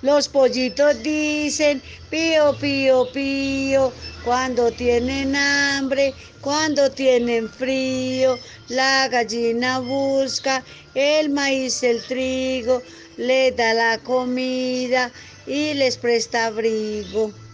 Los pollitos dicen pío, pío, pío, cuando tienen hambre, cuando tienen frío. La gallina busca el maíz, el trigo, le da la comida y les presta abrigo.